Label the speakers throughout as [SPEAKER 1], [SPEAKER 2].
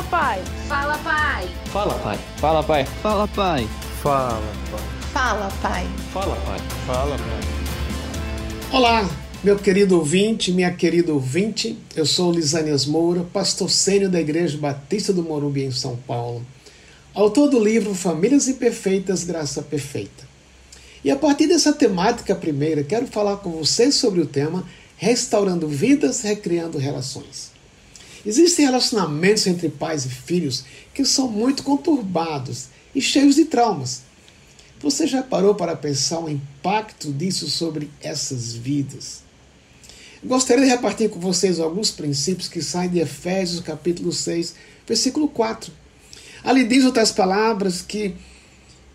[SPEAKER 1] Fala, pai.
[SPEAKER 2] Fala, pai.
[SPEAKER 3] Fala, pai. Fala, pai.
[SPEAKER 4] Fala, pai.
[SPEAKER 5] Fala, pai.
[SPEAKER 6] Fala, pai.
[SPEAKER 3] Fala, pai.
[SPEAKER 5] Fala, pai.
[SPEAKER 7] Olá, meu querido ouvinte, minha querida ouvinte. Eu sou Lisânias Moura, pastor sênior da Igreja Batista do Morumbi, em São Paulo. Autor do livro Famílias Imperfeitas, Graça Perfeita. E a partir dessa temática primeira, quero falar com vocês sobre o tema Restaurando Vidas, Recriando Relações. Existem relacionamentos entre pais e filhos que são muito conturbados e cheios de traumas. Você já parou para pensar o impacto disso sobre essas vidas? Gostaria de repartir com vocês alguns princípios que saem de Efésios capítulo 6, versículo 4. Ali diz outras palavras que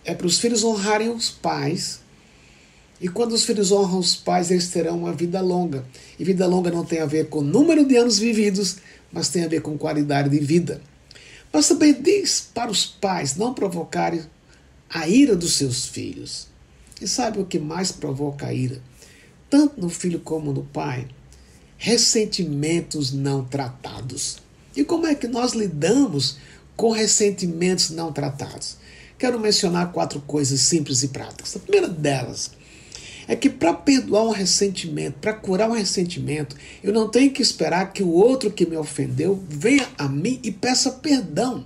[SPEAKER 7] é para os filhos honrarem os pais. E quando os filhos honram os pais, eles terão uma vida longa. E vida longa não tem a ver com número de anos vividos, mas tem a ver com qualidade de vida. Mas também diz para os pais não provocarem a ira dos seus filhos. E sabe o que mais provoca a ira? Tanto no filho como no pai? Ressentimentos não tratados. E como é que nós lidamos com ressentimentos não tratados? Quero mencionar quatro coisas simples e práticas. A primeira delas é que para perdoar um ressentimento, para curar um ressentimento, eu não tenho que esperar que o outro que me ofendeu venha a mim e peça perdão.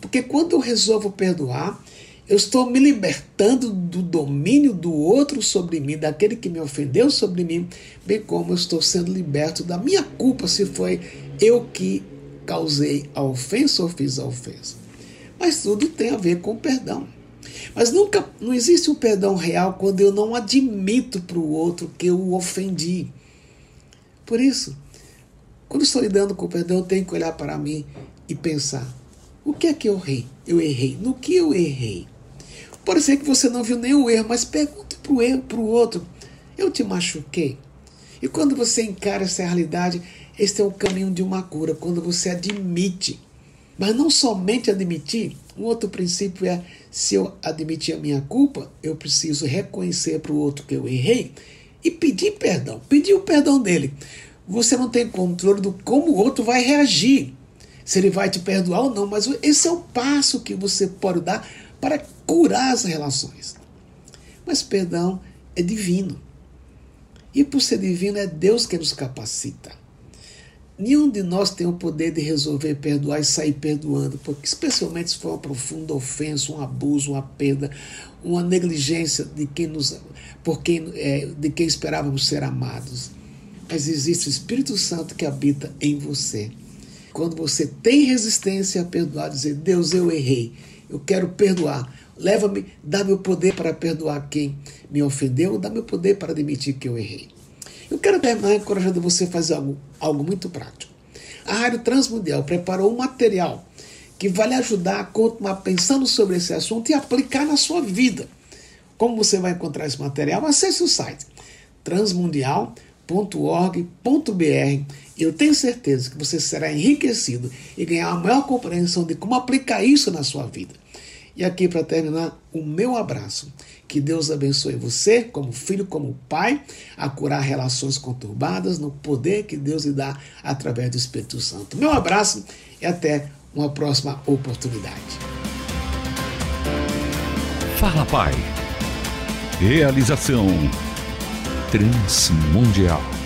[SPEAKER 7] Porque quando eu resolvo perdoar, eu estou me libertando do domínio do outro sobre mim, daquele que me ofendeu sobre mim, bem como eu estou sendo liberto da minha culpa se foi eu que causei a ofensa ou fiz a ofensa. Mas tudo tem a ver com perdão. Mas nunca não existe um perdão real quando eu não admito para o outro que eu o ofendi. Por isso, quando estou lidando com o perdão, eu tenho que olhar para mim e pensar: o que é que eu errei? Eu errei. No que eu errei? Pode ser que você não viu nenhum erro, mas pergunte para o erro para o outro: eu te machuquei? E quando você encara essa realidade, este é o caminho de uma cura, quando você admite. Mas não somente admitir, um outro princípio é: se eu admitir a minha culpa, eu preciso reconhecer para o outro que eu errei e pedir perdão, pedir o perdão dele. Você não tem controle do como o outro vai reagir, se ele vai te perdoar ou não, mas esse é o passo que você pode dar para curar as relações. Mas perdão é divino. E por ser divino, é Deus que nos capacita. Nenhum de nós tem o poder de resolver perdoar e sair perdoando, porque especialmente se for uma profunda ofensa, um abuso, uma perda, uma negligência de quem nos, por quem, é, de quem esperávamos ser amados. Mas existe o Espírito Santo que habita em você. Quando você tem resistência a perdoar, dizer, Deus, eu errei, eu quero perdoar. Leva-me, dá-me o poder para perdoar quem me ofendeu, dá-me o poder para admitir que eu errei. Eu quero terminar encorajando você a fazer algo, algo muito prático. A Rádio Transmundial preparou um material que vai lhe ajudar a continuar pensando sobre esse assunto e aplicar na sua vida. Como você vai encontrar esse material? Acesse o site transmundial.org.br. Eu tenho certeza que você será enriquecido e ganhar a maior compreensão de como aplicar isso na sua vida. E aqui para terminar, o meu abraço. Que Deus abençoe você, como filho, como pai, a curar relações conturbadas no poder que Deus lhe dá através do Espírito Santo. Meu abraço e até uma próxima oportunidade.
[SPEAKER 8] Fala Pai. Realização Transmundial.